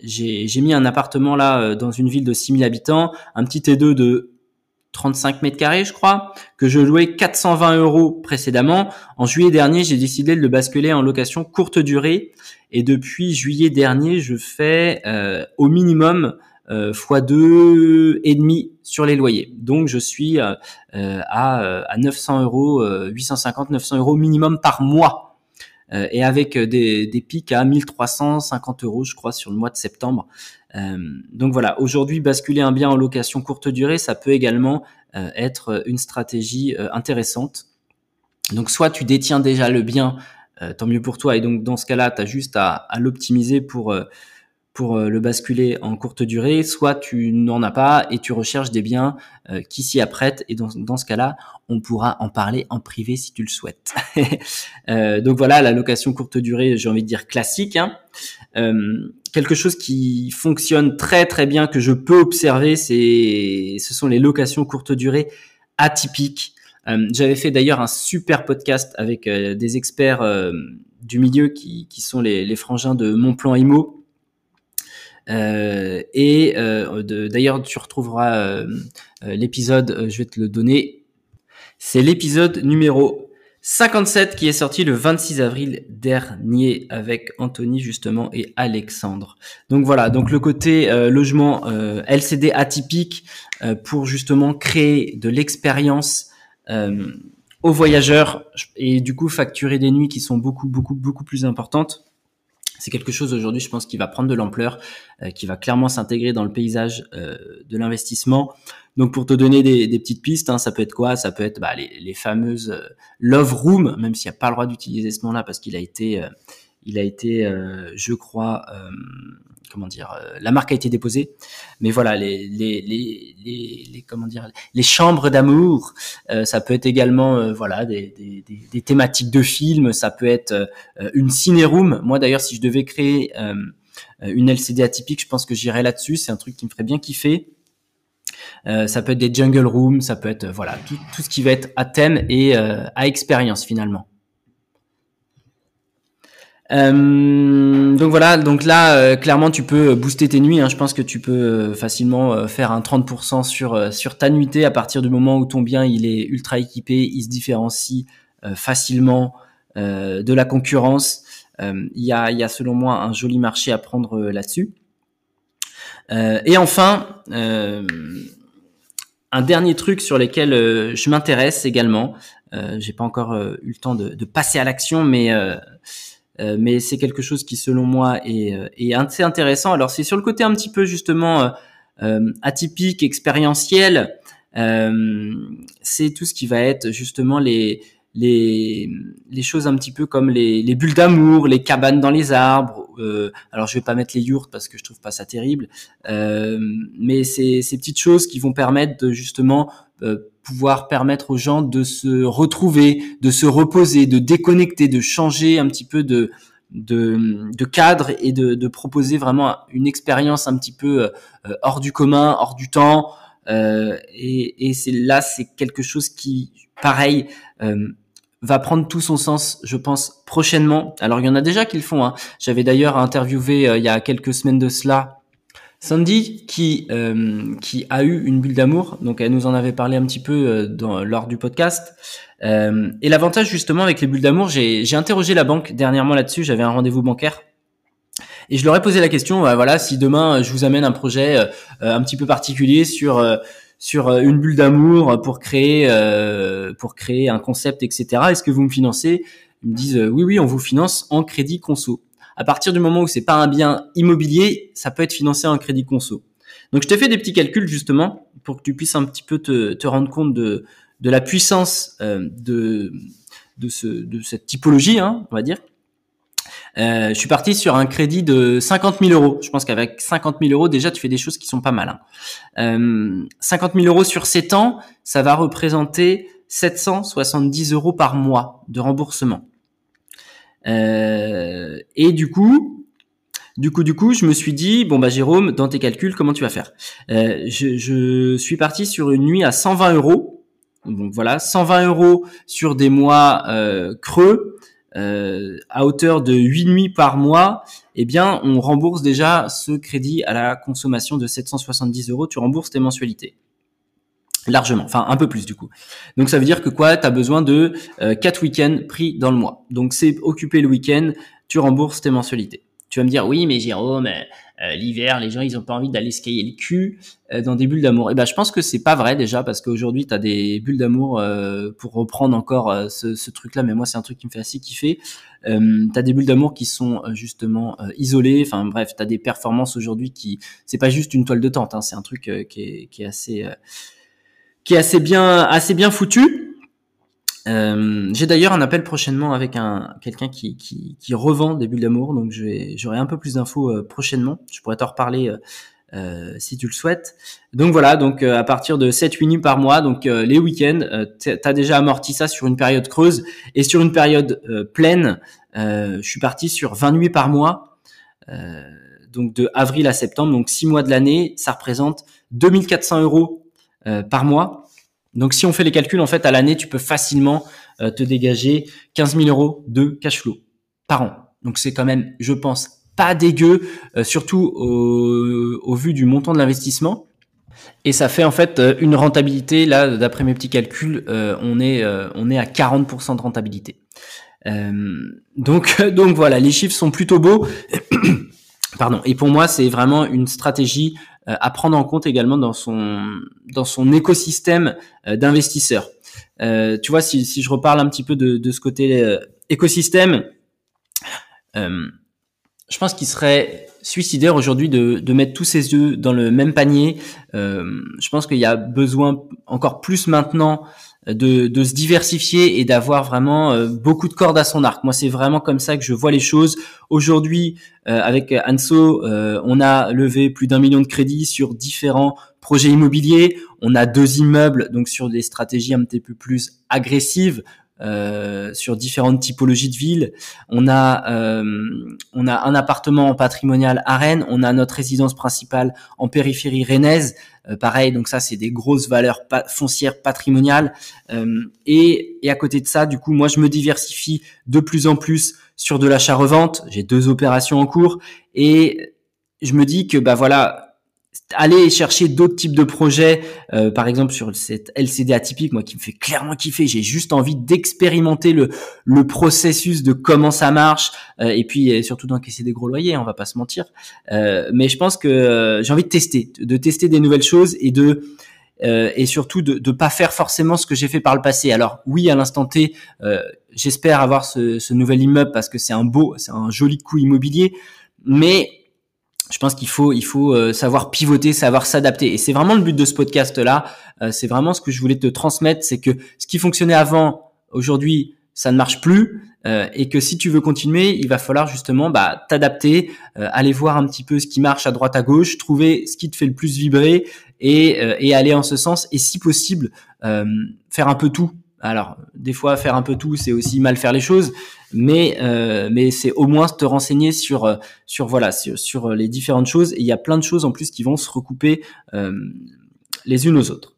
j'ai mis un appartement là euh, dans une ville de 6000 habitants, un petit T2 de 35 mètres carrés, je crois, que je louais 420 euros précédemment. En juillet dernier, j'ai décidé de le basculer en location courte durée. Et depuis juillet dernier, je fais euh, au minimum euh, fois deux et demi sur les loyers. Donc je suis euh, euh, à, à 900 euros, 850, 900 euros minimum par mois. et avec des, pics à 1350 euros, je crois, sur le mois de septembre. donc voilà, aujourd'hui, basculer un bien en location courte durée, ça peut également être une stratégie intéressante. Donc soit tu détiens déjà le bien, tant mieux pour toi, et donc dans ce cas-là, tu as juste à l'optimiser pour pour euh, le basculer en courte durée, soit tu n'en as pas et tu recherches des biens euh, qui s'y apprêtent. Et dans, ce cas-là, on pourra en parler en privé si tu le souhaites. (laughs) euh, donc voilà, la location courte durée, j'ai envie de dire classique. Hein. Quelque chose qui fonctionne très très bien que je peux observer, c'est ce sont les locations courte durée atypiques. J'avais fait d'ailleurs un super podcast avec des experts du milieu qui, sont les, frangins de Mon Plan Imo euh, et euh, d'ailleurs, tu retrouveras euh, l'épisode, je vais te le donner. C'est l'épisode numéro 57 qui est sorti le 26 avril dernier avec Anthony justement et Alexandre. Donc voilà, donc le côté logement LCD atypique pour justement créer de l'expérience aux voyageurs et du coup facturer des nuits qui sont beaucoup beaucoup beaucoup plus importantes c'est quelque chose aujourd'hui, je pense, qui va prendre de l'ampleur, euh, qui va clairement s'intégrer dans le paysage euh, de l'investissement. Donc, pour te donner des, petites pistes, hein, ça peut être quoi? Ça peut être bah, les, fameuses euh, Love Room, même s'il n'y a pas le droit d'utiliser ce nom-là parce qu'il a été, il a été, je crois, comment dire, euh, la marque a été déposée, mais voilà, les, les, les, les, comment dire, les chambres d'amour, euh, ça peut être également, euh, voilà, des, des, des, thématiques de films, ça peut être une ciné-room. Moi d'ailleurs, si je devais créer une LCD atypique, je pense que j'irais là-dessus. C'est un truc qui me ferait bien kiffer. ça peut être des jungle rooms, ça peut être voilà tout, tout ce qui va être à thème et à expérience finalement. Euh, donc voilà, donc là, euh, clairement, tu peux booster tes nuits. Hein. Je pense que tu peux euh, facilement faire un 30% sur sur ta nuitée à partir du moment où ton bien il est ultra équipé, il se différencie facilement de la concurrence. Il y a y a selon moi un joli marché à prendre là-dessus. et enfin, un dernier truc sur lequel je m'intéresse également. J'ai pas encore eu le temps de passer à l'action, mais euh, mais c'est quelque chose qui, selon moi, est, euh, est assez intéressant. Alors, c'est sur le côté un petit peu justement euh, atypique, expérientiel. c'est tout ce qui va être justement les choses un petit peu comme les, les bulles d'amour, les cabanes dans les arbres. Alors je vais pas mettre les yurts parce que je trouve pas ça terrible, mais c'est ces petites choses qui vont permettre de justement pouvoir permettre aux gens de se retrouver, de se reposer, de déconnecter, de changer un petit peu de de, cadre et de, proposer vraiment une expérience un petit peu euh, hors du commun, hors du temps. Euh, et, et c'est là, c'est quelque chose qui, pareil, euh, va prendre tout son sens, je pense, prochainement. Alors il y en a déjà qui le font. Hein. J'avais d'ailleurs interviewé euh, il y a quelques semaines de cela Sandy qui euh, qui a eu une bulle d'amour. Donc elle nous en avait parlé un petit peu euh, dans, lors du podcast. et l'avantage justement avec les bulles d'amour, j'ai interrogé la banque dernièrement là-dessus. J'avais un rendez-vous bancaire. Et je leur ai posé la question, voilà, si demain je vous amène un projet un petit peu particulier sur sur euh, une bulle d'amour pour créer euh, pour créer un concept, etc. Est-ce que vous me financez? Ils me disent oui, oui, on vous finance en crédit conso. À partir du moment où c'est pas un bien immobilier, ça peut être financé en crédit conso. Donc je t'ai fait des petits calculs justement pour que tu puisses un petit peu te, rendre compte de, la puissance de, de, ce, de cette typologie, hein, on va dire. Euh, je suis parti sur un crédit de 50 000 euros. Je pense qu'avec 50 000 euros, déjà, tu fais des choses qui sont pas mal. Hein. Euh, 50 000 euros sur 7 ans, ça va représenter 770 euros par mois de remboursement. Euh, et du coup, du coup, du coup, je me suis dit, bon bah Jérôme, dans tes calculs, comment tu vas faire? Euh, je, suis parti sur une nuit à 120 euros. Donc voilà, 120 euros sur des mois euh, creux à hauteur de 8 nuits par mois, eh bien, on rembourse déjà ce crédit à la consommation de 770 euros. Tu rembourses tes mensualités largement, enfin un peu plus du coup. Donc ça veut dire que quoi? Tu as besoin de euh, 4 week-ends pris dans le mois. Donc c'est occuper le week-end, tu rembourses tes mensualités. Tu vas me dire oui mais Jérôme, euh, l'hiver, les gens, ils ont pas envie d'aller cailler le cul euh, dans des bulles d'amour. Et eh ben, je pense que c'est pas vrai déjà parce qu'aujourd'hui, tu as des bulles d'amour euh, pour reprendre encore ce, truc-là. Mais moi, c'est un truc qui me fait assez kiffer. Euh, tu des bulles d'amour qui sont justement isolées. Enfin bref, tu as des performances aujourd'hui qui, c'est pas juste une toile de tente. Hein, c'est un truc qui est assez, qui est assez bien, assez bien foutu. Euh, j'ai d'ailleurs un appel prochainement avec un quelqu'un qui, qui, revend des bulles d'amour, donc j'aurai un peu plus d'infos euh, prochainement. Je pourrais t'en reparler euh, si tu le souhaites. Donc voilà, donc à partir de 7-8 nuits par mois, donc les week-ends, tu as déjà amorti ça sur une période creuse et sur une période pleine, je suis parti sur 20 nuits par mois. donc de avril à septembre, donc 6 mois de l'année, ça représente 2400 euros par mois donc si on fait les calculs, en fait, à l'année, tu peux facilement euh, te dégager 15 000 euros de cash flow par an. Donc c'est quand même, je pense, pas dégueu, euh, surtout au, vu du montant de l'investissement. Et ça fait en fait euh, une rentabilité, là, d'après mes petits calculs, on, est, on est à 40% de rentabilité. donc, (laughs) donc voilà, les chiffres sont plutôt beaux. (coughs) Pardon. Et pour moi, c'est vraiment une stratégie euh, à prendre en compte également dans son dans son écosystème euh, d'investisseurs. Euh, tu vois, si, si je reparle un petit peu de, de ce côté écosystème, je pense qu'il serait suicidaire aujourd'hui de, de, mettre tous ses œufs dans le même panier. je pense qu'il y a besoin encore plus maintenant de, se diversifier et d'avoir vraiment euh, beaucoup de cordes à son arc. Moi, c'est vraiment comme ça que je vois les choses. Aujourd'hui, euh, avec Anso, euh, on a levé plus d'un million de crédits sur différents projets immobiliers. On a deux immeubles, donc sur des stratégies un petit peu plus agressives. Sur différentes typologies de villes. On a on a un appartement patrimonial à Rennes, on a notre résidence principale en périphérie rennaise. Euh, pareil, donc ça c'est des grosses valeurs foncières patrimoniales. Euh, et, et à côté de ça, du coup, moi je me diversifie de plus en plus sur de l'achat-revente. J'ai deux opérations en cours et je me dis que bah voilà, aller chercher d'autres types de projets, euh, par exemple sur cette LCD atypique, moi qui me fait clairement kiffer, j'ai juste envie d'expérimenter le, le processus de comment ça marche, euh, et puis surtout d'encaisser des gros loyers, on va pas se mentir. Euh, mais je pense que j'ai envie de tester, de tester des nouvelles choses et de et surtout de ne pas faire forcément ce que j'ai fait par le passé. Alors oui, à l'instant T, j'espère avoir ce, ce nouvel immeuble parce que c'est un beau, c'est un joli coup immobilier, mais je pense qu'il faut euh, savoir pivoter, savoir s'adapter. Et c'est vraiment le but de ce podcast là. Euh, c'est vraiment ce que je voulais te transmettre, c'est que ce qui fonctionnait avant, aujourd'hui, ça ne marche plus. Euh, et que si tu veux continuer, il va falloir justement bah, t'adapter, aller voir un petit peu ce qui marche à droite à gauche, trouver ce qui te fait le plus vibrer et, et aller en ce sens. Et si possible, faire un peu tout alors, des fois, faire un peu tout, c'est aussi mal faire les choses, mais euh, mais c'est au moins te renseigner sur euh, sur voilà sur, sur, les différentes choses. Et il y a plein de choses en plus qui vont se recouper euh, les unes aux autres.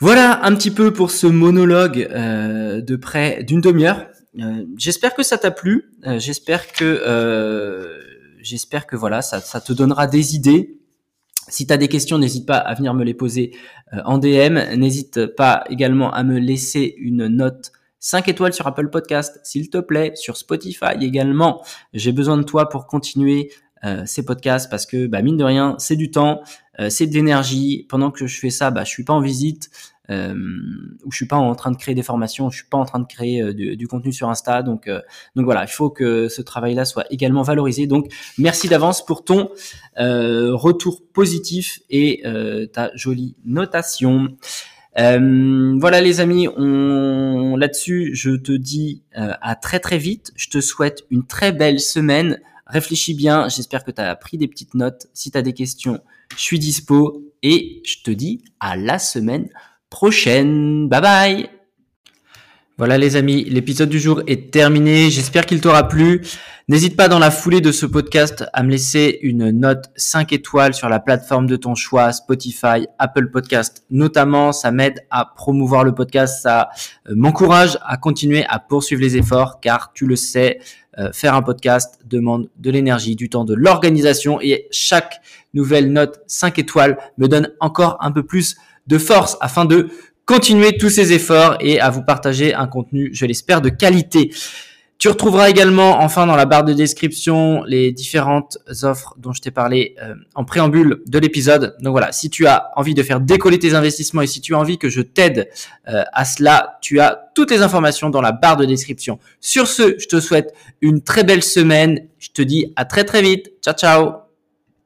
Voilà un petit peu pour ce monologue de près d'une demi-heure. j'espère que ça t'a plu. j'espère que j'espère que voilà ça te donnera des idées si tu as des questions, n'hésite pas à venir me les poser euh, en DM. N'hésite pas également à me laisser une note 5 étoiles sur Apple Podcast, s'il te plaît, sur Spotify également. J'ai besoin de toi pour continuer euh, ces podcasts parce que bah, mine de rien, c'est du temps, euh, c'est de l'énergie. Pendant que je fais ça, bah, je suis pas en visite. Euh, où je suis pas en train de créer des formations, je suis pas en train de créer euh, du, contenu sur Insta. Donc, euh, donc voilà, il faut que ce travail-là soit également valorisé. Donc, merci d'avance pour ton retour positif et ta jolie notation. voilà les amis, on... là-dessus, je te dis à très très vite. Je te souhaite une très belle semaine. Réfléchis bien, j'espère que tu as pris des petites notes. Si tu as des questions, je suis dispo et je te dis à la semaine prochaine. Bye bye voilà les amis, l'épisode du jour est terminé. J'espère qu'il t'aura plu. N'hésite pas dans la foulée de ce podcast à me laisser une note 5 étoiles sur la plateforme de ton choix, Spotify, Apple Podcast notamment. Ça m'aide à promouvoir le podcast, ça euh, m'encourage à continuer à poursuivre les efforts car tu le sais, euh, faire un podcast demande de l'énergie, du temps, de l'organisation et chaque nouvelle note 5 étoiles me donne encore un peu plus de force afin de continuer tous ces efforts et à vous partager un contenu, je l'espère, de qualité. Tu retrouveras également enfin dans la barre de description les différentes offres dont je t'ai parlé euh, en préambule de l'épisode. Donc voilà, si tu as envie de faire décoller tes investissements et si tu as envie que je t'aide euh, à cela, tu as toutes les informations dans la barre de description. Sur ce, je te souhaite une très belle semaine. Je te dis à très très vite. Ciao ciao